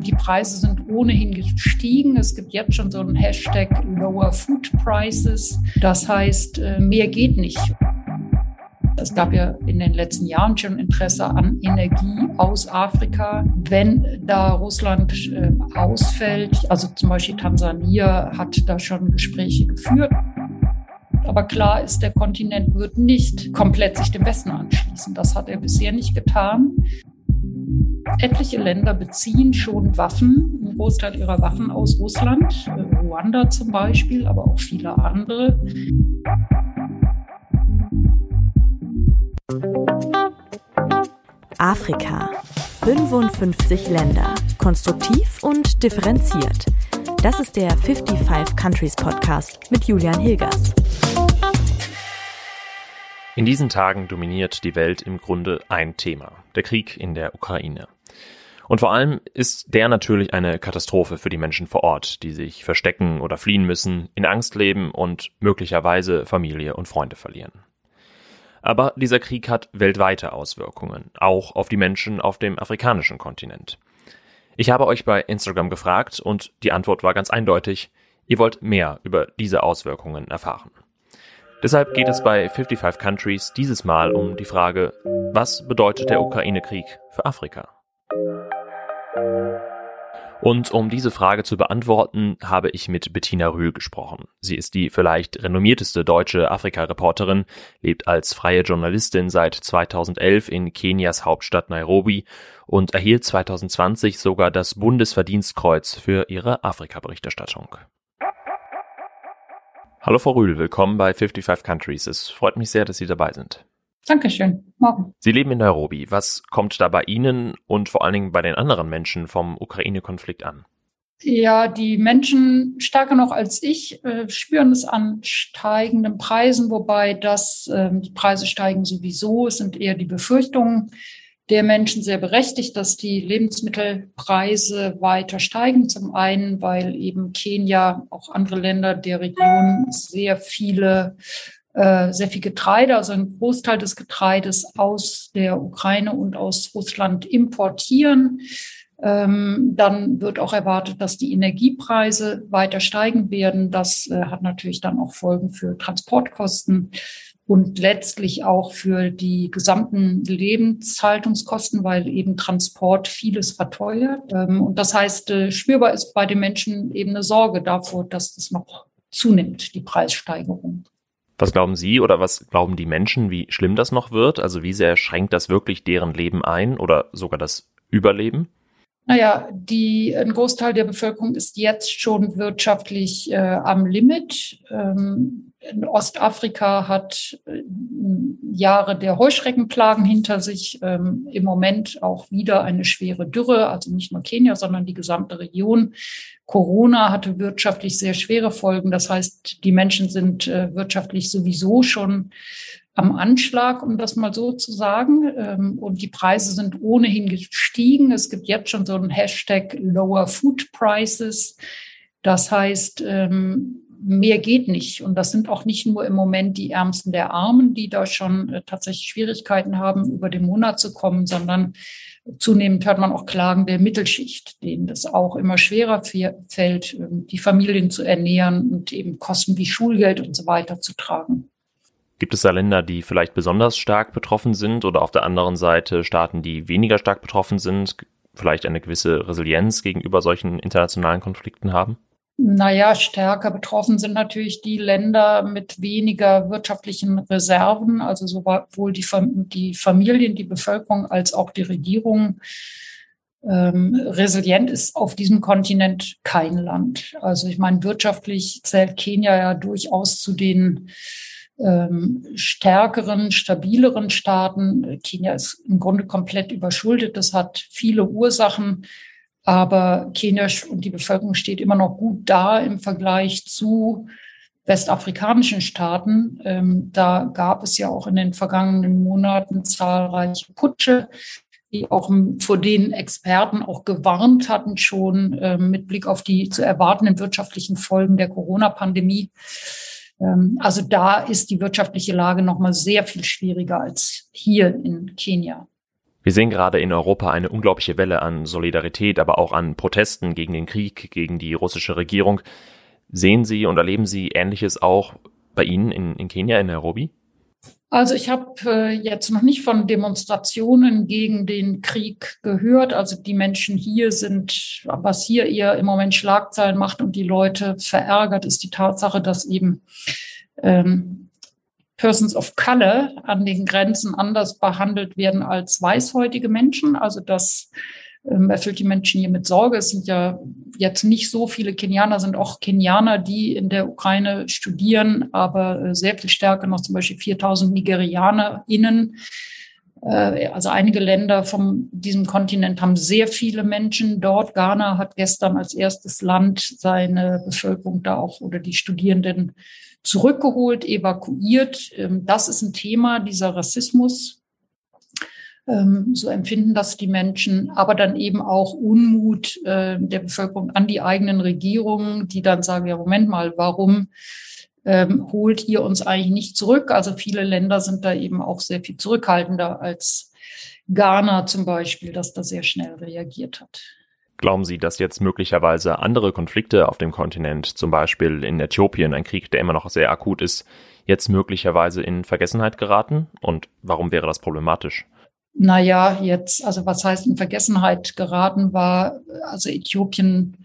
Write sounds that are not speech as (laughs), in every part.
Die Preise sind ohnehin gestiegen. Es gibt jetzt schon so einen Hashtag Lower Food Prices. Das heißt, äh, mehr geht nicht. Es gab ja in den letzten Jahren schon Interesse an Energie aus Afrika. Wenn da Russland äh, ausfällt, also zum Beispiel Tansania hat da schon Gespräche geführt. Aber klar ist, der Kontinent wird nicht komplett sich dem Westen anschließen. Das hat er bisher nicht getan. Etliche Länder beziehen schon Waffen, einen Großteil ihrer Waffen aus Russland, äh, Ruanda zum Beispiel, aber auch viele andere. Afrika. 55 Länder. Konstruktiv und differenziert. Das ist der 55 Countries Podcast mit Julian Hilgers. In diesen Tagen dominiert die Welt im Grunde ein Thema, der Krieg in der Ukraine. Und vor allem ist der natürlich eine Katastrophe für die Menschen vor Ort, die sich verstecken oder fliehen müssen, in Angst leben und möglicherweise Familie und Freunde verlieren. Aber dieser Krieg hat weltweite Auswirkungen, auch auf die Menschen auf dem afrikanischen Kontinent. Ich habe euch bei Instagram gefragt und die Antwort war ganz eindeutig, ihr wollt mehr über diese Auswirkungen erfahren. Deshalb geht es bei 55 Countries dieses Mal um die Frage, was bedeutet der Ukraine-Krieg für Afrika? Und um diese Frage zu beantworten, habe ich mit Bettina Rühl gesprochen. Sie ist die vielleicht renommierteste deutsche Afrika-Reporterin, lebt als freie Journalistin seit 2011 in Kenias Hauptstadt Nairobi und erhielt 2020 sogar das Bundesverdienstkreuz für ihre Afrika-Berichterstattung. Hallo Frau Rühl, willkommen bei 55 Countries. Es freut mich sehr, dass Sie dabei sind. Dankeschön. Morgen. Sie leben in Nairobi. Was kommt da bei Ihnen und vor allen Dingen bei den anderen Menschen vom Ukraine-Konflikt an? Ja, die Menschen stärker noch als ich äh, spüren es an steigenden Preisen, wobei das, äh, die Preise steigen sowieso. Es sind eher die Befürchtungen der Menschen sehr berechtigt, dass die Lebensmittelpreise weiter steigen. Zum einen, weil eben Kenia, auch andere Länder der Region sehr viele äh, sehr viel Getreide, also ein Großteil des Getreides aus der Ukraine und aus Russland importieren. Ähm, dann wird auch erwartet, dass die Energiepreise weiter steigen werden. Das äh, hat natürlich dann auch Folgen für Transportkosten und letztlich auch für die gesamten Lebenshaltungskosten, weil eben Transport vieles verteuert. Ähm, und das heißt, äh, spürbar ist bei den Menschen eben eine Sorge davor, dass das noch zunimmt, die Preissteigerung. Was glauben Sie oder was glauben die Menschen, wie schlimm das noch wird? Also wie sehr schränkt das wirklich deren Leben ein oder sogar das Überleben? Naja, die, ein Großteil der Bevölkerung ist jetzt schon wirtschaftlich äh, am Limit. Ähm, Ostafrika hat äh, Jahre der Heuschreckenplagen hinter sich. Ähm, Im Moment auch wieder eine schwere Dürre, also nicht nur Kenia, sondern die gesamte Region. Corona hatte wirtschaftlich sehr schwere Folgen. Das heißt, die Menschen sind äh, wirtschaftlich sowieso schon am Anschlag, um das mal so zu sagen. Ähm, und die Preise sind ohnehin gestiegen. Es gibt jetzt schon so einen Hashtag Lower Food Prices. Das heißt, ähm, mehr geht nicht. Und das sind auch nicht nur im Moment die Ärmsten der Armen, die da schon äh, tatsächlich Schwierigkeiten haben, über den Monat zu kommen, sondern zunehmend hört man auch Klagen der Mittelschicht, denen das auch immer schwerer fällt, ähm, die Familien zu ernähren und eben Kosten wie Schulgeld und so weiter zu tragen. Gibt es da Länder, die vielleicht besonders stark betroffen sind oder auf der anderen Seite Staaten, die weniger stark betroffen sind, vielleicht eine gewisse Resilienz gegenüber solchen internationalen Konflikten haben? Naja, stärker betroffen sind natürlich die Länder mit weniger wirtschaftlichen Reserven, also sowohl die, die Familien, die Bevölkerung als auch die Regierung. Ähm, resilient ist auf diesem Kontinent kein Land. Also ich meine, wirtschaftlich zählt Kenia ja durchaus zu den ähm, stärkeren, stabileren Staaten. Kenia ist im Grunde komplett überschuldet. Das hat viele Ursachen. Aber Kenia und die Bevölkerung steht immer noch gut da im Vergleich zu westafrikanischen Staaten. Ähm, da gab es ja auch in den vergangenen Monaten zahlreiche Putsche, die auch vor denen Experten auch gewarnt hatten, schon äh, mit Blick auf die zu erwartenden wirtschaftlichen Folgen der Corona-Pandemie. Ähm, also da ist die wirtschaftliche Lage noch mal sehr viel schwieriger als hier in Kenia. Wir sehen gerade in Europa eine unglaubliche Welle an Solidarität, aber auch an Protesten gegen den Krieg, gegen die russische Regierung. Sehen Sie und erleben Sie Ähnliches auch bei Ihnen in, in Kenia, in Nairobi? Also ich habe äh, jetzt noch nicht von Demonstrationen gegen den Krieg gehört. Also die Menschen hier sind, was hier eher im Moment Schlagzeilen macht und die Leute verärgert, ist die Tatsache, dass eben ähm, Persons of Color an den Grenzen anders behandelt werden als weißhäutige Menschen. Also das ähm, erfüllt die Menschen hier mit Sorge. Es sind ja jetzt nicht so viele Kenianer, sind auch Kenianer, die in der Ukraine studieren, aber äh, sehr viel stärker noch zum Beispiel 4000 NigerianerInnen. Äh, also einige Länder von diesem Kontinent haben sehr viele Menschen dort. Ghana hat gestern als erstes Land seine Bevölkerung da auch oder die Studierenden zurückgeholt, evakuiert. Ähm, das ist ein Thema, dieser Rassismus. Ähm, so empfinden das die Menschen, aber dann eben auch Unmut äh, der Bevölkerung an die eigenen Regierungen, die dann sagen, ja, Moment mal, warum ähm, holt ihr uns eigentlich nicht zurück? Also viele Länder sind da eben auch sehr viel zurückhaltender als Ghana zum Beispiel, das da sehr schnell reagiert hat. Glauben Sie, dass jetzt möglicherweise andere Konflikte auf dem Kontinent, zum Beispiel in Äthiopien, ein Krieg, der immer noch sehr akut ist, jetzt möglicherweise in Vergessenheit geraten? Und warum wäre das problematisch? Naja, jetzt, also was heißt in Vergessenheit geraten war, also Äthiopien,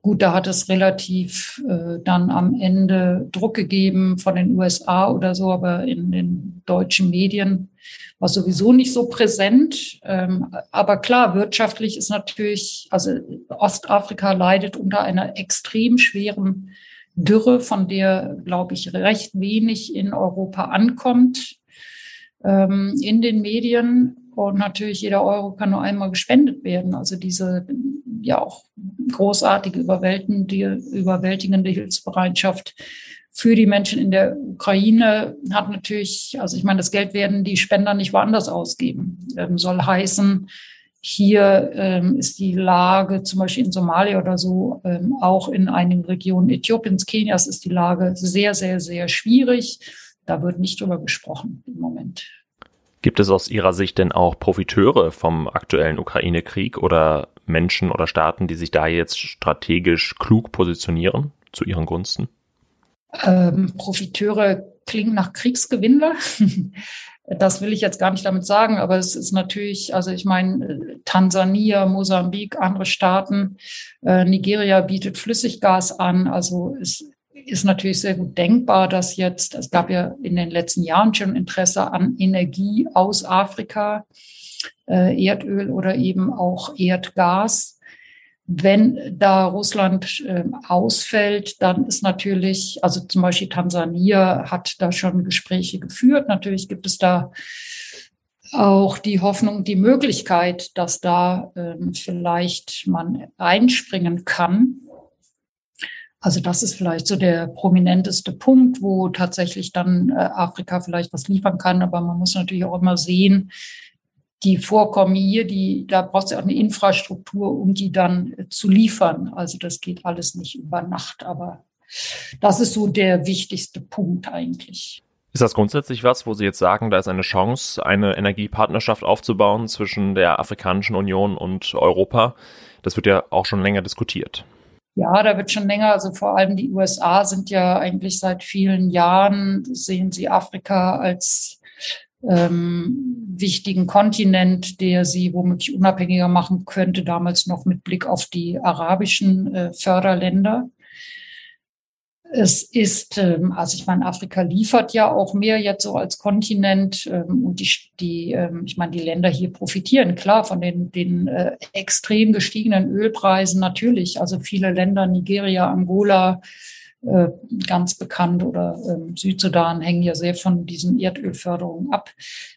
gut, da hat es relativ äh, dann am Ende Druck gegeben von den USA oder so, aber in den deutschen Medien war sowieso nicht so präsent. Ähm, aber klar, wirtschaftlich ist natürlich, also Ostafrika leidet unter einer extrem schweren Dürre, von der, glaube ich, recht wenig in Europa ankommt ähm, in den Medien. Und natürlich jeder Euro kann nur einmal gespendet werden. Also diese ja auch großartige, überwältigende, überwältigende Hilfsbereitschaft für die Menschen in der Ukraine hat natürlich, also ich meine, das Geld werden die Spender nicht woanders ausgeben. Ähm, soll heißen, hier ähm, ist die Lage, zum Beispiel in Somalia oder so, ähm, auch in einigen Regionen Äthiopiens, Kenias ist die Lage sehr, sehr, sehr schwierig. Da wird nicht drüber gesprochen im Moment. Gibt es aus Ihrer Sicht denn auch Profiteure vom aktuellen Ukraine-Krieg oder Menschen oder Staaten, die sich da jetzt strategisch klug positionieren zu ihren Gunsten? Ähm, Profiteure klingen nach Kriegsgewinnler. (laughs) Das will ich jetzt gar nicht damit sagen, aber es ist natürlich, also ich meine, Tansania, Mosambik, andere Staaten, äh, Nigeria bietet Flüssiggas an. Also es ist natürlich sehr gut denkbar, dass jetzt, es gab ja in den letzten Jahren schon Interesse an Energie aus Afrika, äh, Erdöl oder eben auch Erdgas. Wenn da Russland äh, ausfällt, dann ist natürlich, also zum Beispiel Tansania hat da schon Gespräche geführt. Natürlich gibt es da auch die Hoffnung, die Möglichkeit, dass da ähm, vielleicht man einspringen kann. Also das ist vielleicht so der prominenteste Punkt, wo tatsächlich dann äh, Afrika vielleicht was liefern kann. Aber man muss natürlich auch immer sehen, die Vorkommen hier, die, da braucht es ja auch eine Infrastruktur, um die dann zu liefern. Also das geht alles nicht über Nacht, aber das ist so der wichtigste Punkt eigentlich. Ist das grundsätzlich was, wo Sie jetzt sagen, da ist eine Chance, eine Energiepartnerschaft aufzubauen zwischen der Afrikanischen Union und Europa? Das wird ja auch schon länger diskutiert. Ja, da wird schon länger, also vor allem die USA sind ja eigentlich seit vielen Jahren, sehen sie Afrika als ähm, wichtigen Kontinent, der sie womöglich unabhängiger machen könnte, damals noch mit Blick auf die arabischen äh, Förderländer. Es ist, ähm, also ich meine, Afrika liefert ja auch mehr jetzt so als Kontinent ähm, und die, die ähm, ich meine, die Länder hier profitieren klar von den, den äh, extrem gestiegenen Ölpreisen natürlich. Also viele Länder, Nigeria, Angola, äh, ganz bekannt oder ähm, Südsudan hängen ja sehr von diesen Erdölförderungen ab.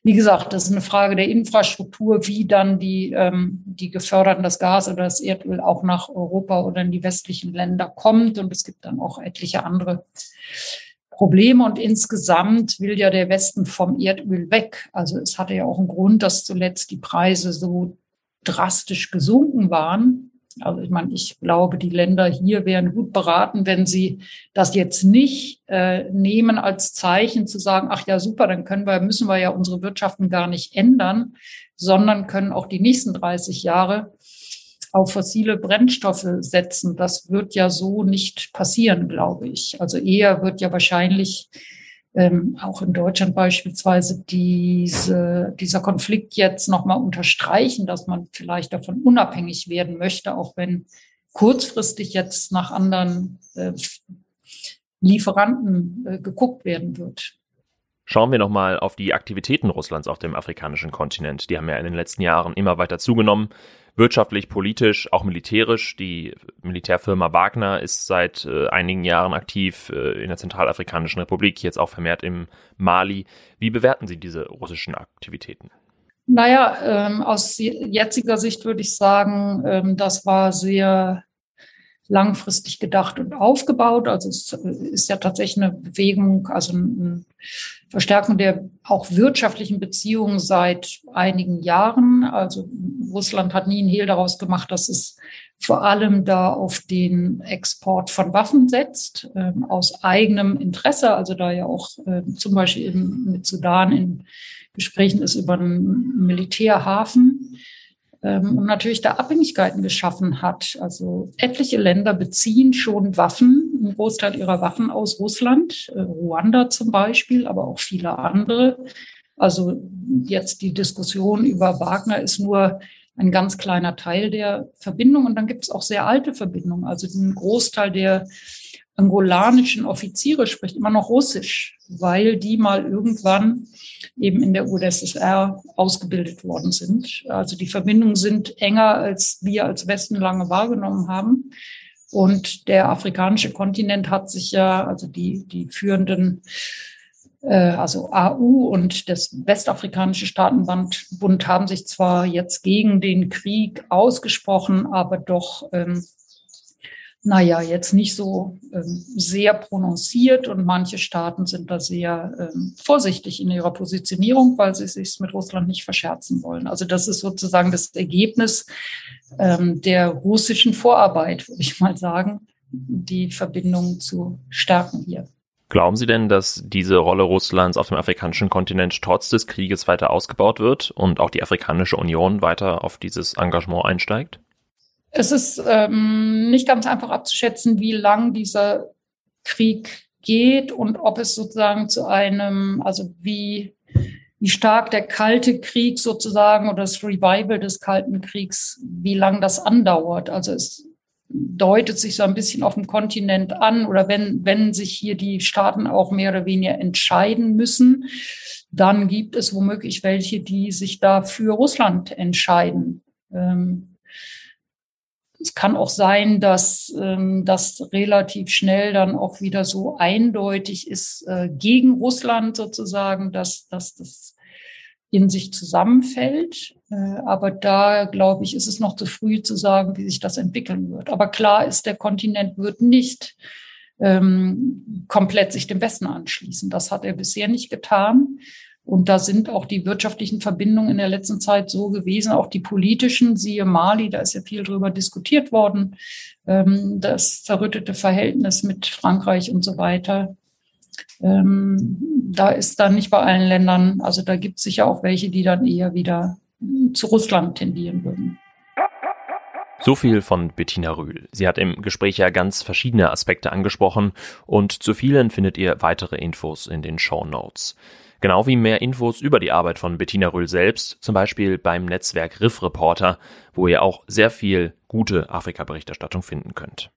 Wie gesagt, das ist eine Frage der Infrastruktur, wie dann die, ähm, die geförderten, das Gas oder das Erdöl auch nach Europa oder in die westlichen Länder kommt. Und es gibt dann auch etliche andere Probleme. Und insgesamt will ja der Westen vom Erdöl weg. Also es hatte ja auch einen Grund, dass zuletzt die Preise so drastisch gesunken waren Also ich meine, ich glaube, die Länder hier wären gut beraten, wenn sie das jetzt nicht äh, nehmen als Zeichen zu sagen, ach ja, super, dann können wir, müssen wir ja unsere Wirtschaften gar nicht ändern, sondern können auch die nächsten 30 Jahre auf fossile Brennstoffe setzen. Das wird ja so nicht passieren, glaube ich. Also eher wird ja wahrscheinlich ähm, auch in Deutschland beispielsweise diese, dieser Konflikt jetzt nochmal unterstreichen, dass man vielleicht davon unabhängig werden möchte, auch wenn kurzfristig jetzt nach anderen äh, Lieferanten äh, geguckt werden wird. Schauen wir nochmal auf die Aktivitäten Russlands auf dem afrikanischen Kontinent. Die haben ja in den letzten Jahren immer weiter zugenommen wirtschaftlich, politisch, auch militärisch. Die Militärfirma Wagner ist seit äh, einigen Jahren aktiv äh, in der Zentralafrikanischen Republik, jetzt auch vermehrt im Mali. Wie bewerten Sie diese russischen Aktivitäten? Naja, ähm, aus jetziger Sicht würde ich sagen, ähm, das war sehr langfristig gedacht und aufgebaut. Also es ist ja tatsächlich eine Bewegung, also ein Verstärken der auch wirtschaftlichen Beziehungen seit einigen Jahren. Also Russland hat nie einen Hehl daraus gemacht, dass es vor allem da auf den Export von Waffen setzt, äh, aus eigenem Interesse. Also da ja auch äh, zum Beispiel in, mit Sudan in Gesprächen ist über einen Militärhafen ähm, und natürlich da Abhängigkeiten geschaffen hat. Also etliche Länder beziehen schon Waffen, einen Großteil ihrer Waffen aus Russland, äh, Ruanda zum Beispiel, aber auch viele andere. Also jetzt die Diskussion über Wagner ist nur ein ganz kleiner Teil der Verbindung. Und dann gibt es auch sehr alte Verbindungen. Also ein Großteil der angolanischen Offiziere spricht immer noch Russisch, weil die mal irgendwann eben in der UdSSR ausgebildet worden sind. Also die Verbindungen sind enger, als wir als Westen lange wahrgenommen haben. Und der afrikanische Kontinent hat sich ja, also die, die führenden, also AU und das Westafrikanische Staatenbund Bund haben sich zwar jetzt gegen den Krieg ausgesprochen, aber doch ähm, naja, jetzt nicht so ähm, sehr prononciert und manche Staaten sind da sehr ähm, vorsichtig in ihrer Positionierung, weil sie sich mit Russland nicht verscherzen wollen. Also das ist sozusagen das Ergebnis ähm, der russischen Vorarbeit, würde ich mal sagen, die Verbindung zu stärken hier. Glauben Sie denn, dass diese Rolle Russlands auf dem afrikanischen Kontinent trotz des Krieges weiter ausgebaut wird und auch die Afrikanische Union weiter auf dieses Engagement einsteigt? Es ist ähm, nicht ganz einfach abzuschätzen, wie lang dieser Krieg geht und ob es sozusagen zu einem, also wie, wie stark der Kalte Krieg sozusagen oder das Revival des Kalten Kriegs, wie lang das andauert. Also es deutet sich so ein bisschen auf dem Kontinent an oder wenn, wenn sich hier die Staaten auch mehr oder weniger entscheiden müssen, dann gibt es womöglich welche, die sich da für Russland entscheiden. Ähm, es kann auch sein, dass ähm, das relativ schnell dann auch wieder so eindeutig ist äh, gegen Russland sozusagen, dass, dass das in sich zusammenfällt. Äh, aber da, glaube ich, ist es noch zu früh zu sagen, wie sich das entwickeln wird. Aber klar ist, der Kontinent wird nicht ähm, komplett sich dem Westen anschließen. Das hat er bisher nicht getan. Und da sind auch die wirtschaftlichen Verbindungen in der letzten Zeit so gewesen, auch die politischen, siehe Mali, da ist ja viel drüber diskutiert worden, ähm, das zerrüttete Verhältnis mit Frankreich und so weiter. Ähm, da ist dann nicht bei allen Ländern, also da gibt es sicher auch welche, die dann eher wieder zu Russland tendieren würden. So viel von Bettina Rühl. Sie hat im Gespräch ja ganz verschiedene Aspekte angesprochen und zu vielen findet ihr weitere Infos in den Show Notes. Genau wie mehr Infos über die Arbeit von Bettina Röhl selbst, zum Beispiel beim Netzwerk Riff Reporter, wo ihr auch sehr viel gute Afrika-Berichterstattung finden könnt.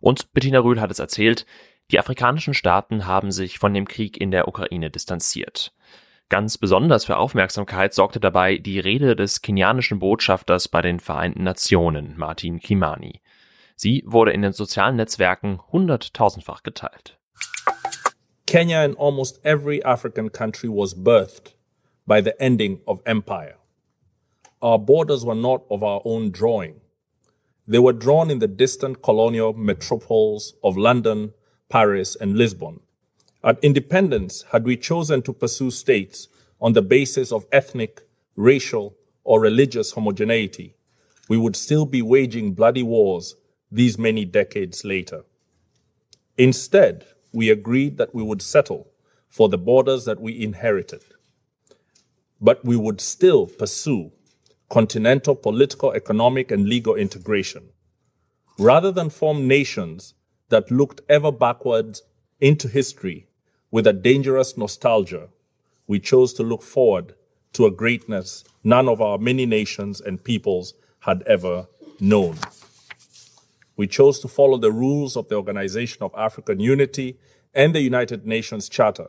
Und Bettina Röhl hat es erzählt, die afrikanischen Staaten haben sich von dem Krieg in der Ukraine distanziert. Ganz besonders für Aufmerksamkeit sorgte dabei die Rede des kenianischen Botschafters bei den Vereinten Nationen, Martin Kimani. Sie wurde in den sozialen Netzwerken hunderttausendfach geteilt. Kenya and almost every African country was birthed by the ending of empire. Our borders were not of our own drawing. They were drawn in the distant colonial metropoles of London, Paris, and Lisbon. At independence, had we chosen to pursue states on the basis of ethnic, racial, or religious homogeneity, we would still be waging bloody wars these many decades later. Instead, we agreed that we would settle for the borders that we inherited, but we would still pursue continental political, economic, and legal integration, rather than form nations that looked ever backwards into history with a dangerous nostalgia. We chose to look forward to a greatness none of our many nations and peoples had ever known. We chose to follow the rules of the Organization of African Unity and the United Nations Charter,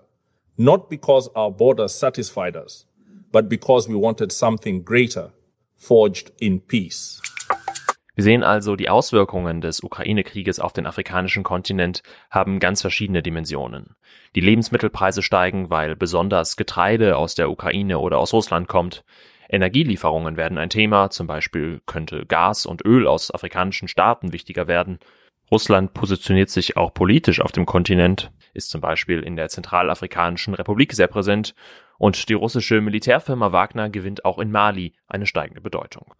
not because our borders satisfied us, but because we wanted something greater forged in peace. Wir sehen also, die Auswirkungen des Ukraine-Krieges auf den afrikanischen Kontinent haben ganz verschiedene Dimensionen. Die Lebensmittelpreise steigen, weil besonders Getreide aus der Ukraine oder aus Russland kommt. Energielieferungen werden ein Thema, zum Beispiel könnte Gas und Öl aus afrikanischen Staaten wichtiger werden. Russland positioniert sich auch politisch auf dem Kontinent, ist zum Beispiel in der Zentralafrikanischen Republik sehr präsent und die russische Militärfirma Wagner gewinnt auch in Mali eine steigende Bedeutung.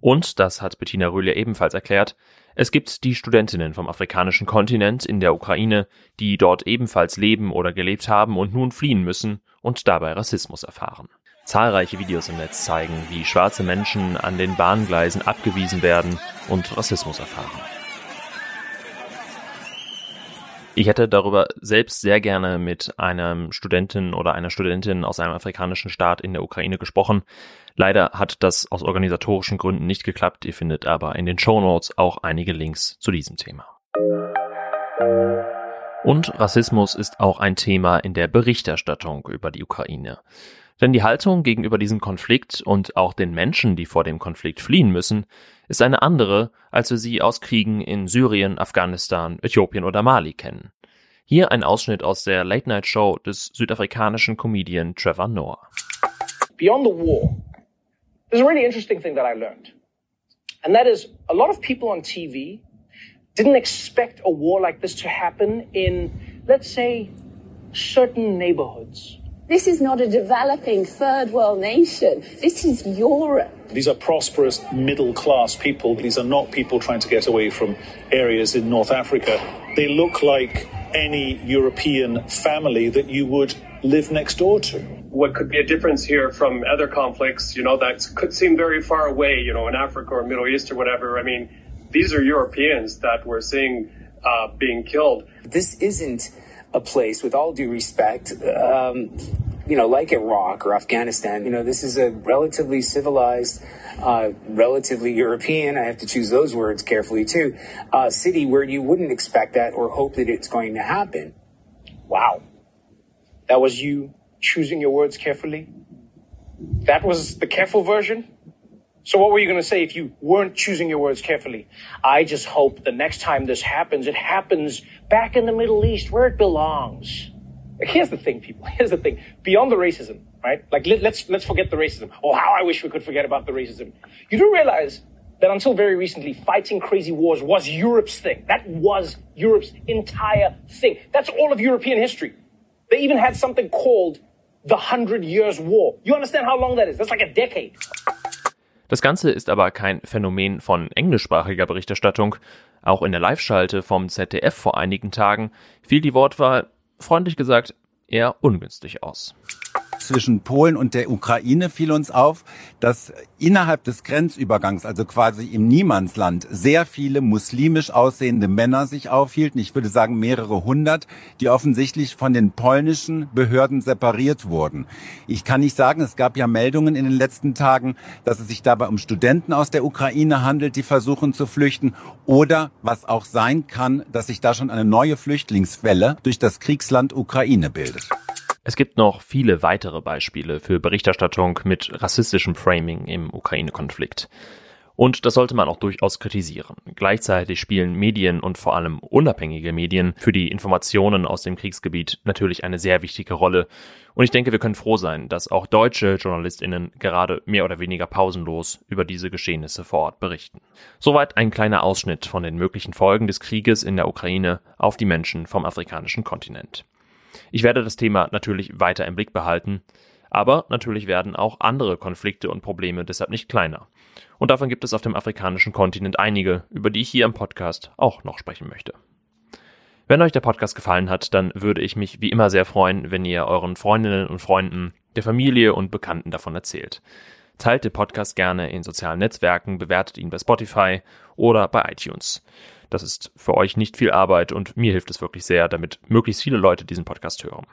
Und, das hat Bettina Röhle ebenfalls erklärt, es gibt die Studentinnen vom afrikanischen Kontinent in der Ukraine, die dort ebenfalls leben oder gelebt haben und nun fliehen müssen und dabei Rassismus erfahren. Zahlreiche Videos im Netz zeigen, wie schwarze Menschen an den Bahngleisen abgewiesen werden und Rassismus erfahren. Ich hätte darüber selbst sehr gerne mit einem Studentin oder einer Studentin aus einem afrikanischen Staat in der Ukraine gesprochen. Leider hat das aus organisatorischen Gründen nicht geklappt. Ihr findet aber in den Show Notes auch einige Links zu diesem Thema. Und Rassismus ist auch ein Thema in der Berichterstattung über die Ukraine. Denn die Haltung gegenüber diesem Konflikt und auch den Menschen, die vor dem Konflikt fliehen müssen, ist eine andere, als wir sie aus Kriegen in Syrien, Afghanistan, Äthiopien oder Mali kennen. Hier ein Ausschnitt aus der Late Night Show des südafrikanischen Comedian Trevor Noah. Beyond the war, there's a really interesting thing that I learned. And that is a lot of people on TV didn't expect a war like this to happen in, let's say, certain neighborhoods. This is not a developing third world nation. This is Europe. These are prosperous middle class people. These are not people trying to get away from areas in North Africa. They look like any European family that you would live next door to. What could be a difference here from other conflicts, you know, that could seem very far away, you know, in Africa or Middle East or whatever. I mean, these are Europeans that we're seeing uh, being killed. This isn't a place, with all due respect, um, you know, like Iraq or Afghanistan, you know, this is a relatively civilized, uh, relatively European, I have to choose those words carefully too, uh, city where you wouldn't expect that or hope that it's going to happen. Wow. That was you choosing your words carefully? That was the careful version? So what were you going to say if you weren't choosing your words carefully? I just hope the next time this happens, it happens back in the Middle East where it belongs. Here's the thing, people. (laughs) Here's the thing. Beyond the racism, right? Like let, let's let's forget the racism. Oh, how I wish we could forget about the racism. You do realize that until very recently, fighting crazy wars was Europe's thing. That was Europe's entire thing. That's all of European history. They even had something called the Hundred Years' War. You understand how long that is? That's like a decade. Das Ganze ist aber kein Phänomen von englischsprachiger Berichterstattung. Auch in der Live-Schalte vom ZDF vor einigen Tagen fiel die Wortwahl, freundlich gesagt, eher ungünstig aus zwischen Polen und der Ukraine fiel uns auf, dass innerhalb des Grenzübergangs, also quasi im Niemandsland, sehr viele muslimisch aussehende Männer sich aufhielten. Ich würde sagen mehrere hundert, die offensichtlich von den polnischen Behörden separiert wurden. Ich kann nicht sagen, es gab ja Meldungen in den letzten Tagen, dass es sich dabei um Studenten aus der Ukraine handelt, die versuchen zu flüchten oder was auch sein kann, dass sich da schon eine neue Flüchtlingswelle durch das Kriegsland Ukraine bildet. Es gibt noch viele weitere Beispiele für Berichterstattung mit rassistischem Framing im Ukraine-Konflikt. Und das sollte man auch durchaus kritisieren. Gleichzeitig spielen Medien und vor allem unabhängige Medien für die Informationen aus dem Kriegsgebiet natürlich eine sehr wichtige Rolle. Und ich denke, wir können froh sein, dass auch deutsche Journalistinnen gerade mehr oder weniger pausenlos über diese Geschehnisse vor Ort berichten. Soweit ein kleiner Ausschnitt von den möglichen Folgen des Krieges in der Ukraine auf die Menschen vom afrikanischen Kontinent. Ich werde das Thema natürlich weiter im Blick behalten, Aber natürlich werden auch andere Konflikte und Probleme deshalb nicht kleiner. Und davon gibt es auf dem afrikanischen Kontinent einige, über die ich hier im Podcast auch noch sprechen möchte. Wenn euch der Podcast gefallen hat, dann würde ich mich wie immer sehr freuen, wenn ihr euren Freundinnen und Freunden, der Familie und Bekannten davon erzählt. Teilt den Podcast gerne in sozialen Netzwerken, bewertet ihn bei Spotify oder bei iTunes. Das ist für euch nicht viel Arbeit und mir hilft es wirklich sehr, damit möglichst viele Leute diesen Podcast hören.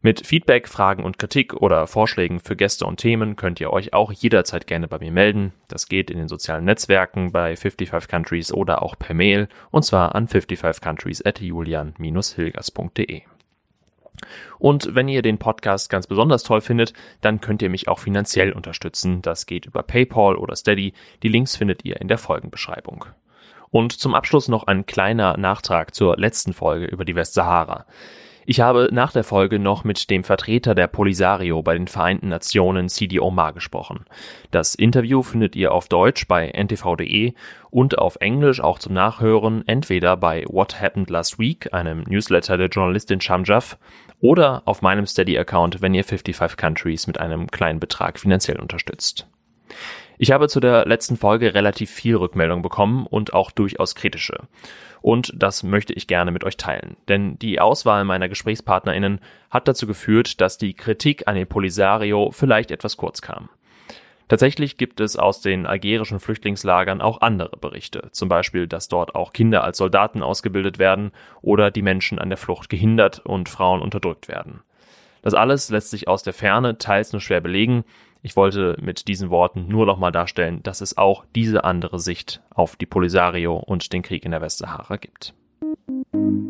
Mit Feedback, Fragen und Kritik oder Vorschlägen für Gäste und Themen könnt ihr euch auch jederzeit gerne bei mir melden. Das geht in den sozialen Netzwerken bei 55 Countries oder auch per Mail und zwar an 55countries at julian-hilgers.de. Und wenn ihr den Podcast ganz besonders toll findet, dann könnt ihr mich auch finanziell unterstützen. Das geht über PayPal oder Steady. Die Links findet ihr in der Folgenbeschreibung. Und zum Abschluss noch ein kleiner Nachtrag zur letzten Folge über die Westsahara. Ich habe nach der Folge noch mit dem Vertreter der Polisario bei den Vereinten Nationen Sidi Omar gesprochen. Das Interview findet ihr auf Deutsch bei ntv.de und auf Englisch auch zum Nachhören entweder bei What Happened Last Week, einem Newsletter der Journalistin Shamjaf, oder auf meinem Steady-Account, wenn ihr 55 Countries mit einem kleinen Betrag finanziell unterstützt. Ich habe zu der letzten Folge relativ viel Rückmeldung bekommen und auch durchaus kritische. Und das möchte ich gerne mit euch teilen. Denn die Auswahl meiner GesprächspartnerInnen hat dazu geführt, dass die Kritik an den Polisario vielleicht etwas kurz kam. Tatsächlich gibt es aus den algerischen Flüchtlingslagern auch andere Berichte, zum Beispiel, dass dort auch Kinder als Soldaten ausgebildet werden oder die Menschen an der Flucht gehindert und Frauen unterdrückt werden. Das alles lässt sich aus der Ferne teils nur schwer belegen, ich wollte mit diesen Worten nur nochmal darstellen, dass es auch diese andere Sicht auf die Polisario und den Krieg in der Westsahara gibt.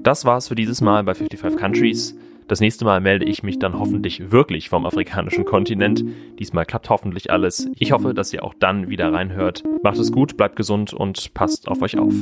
Das war's für dieses Mal bei 55 Countries. Das nächste Mal melde ich mich dann hoffentlich wirklich vom afrikanischen Kontinent. Diesmal klappt hoffentlich alles. Ich hoffe, dass ihr auch dann wieder reinhört. Macht es gut, bleibt gesund und passt auf euch auf.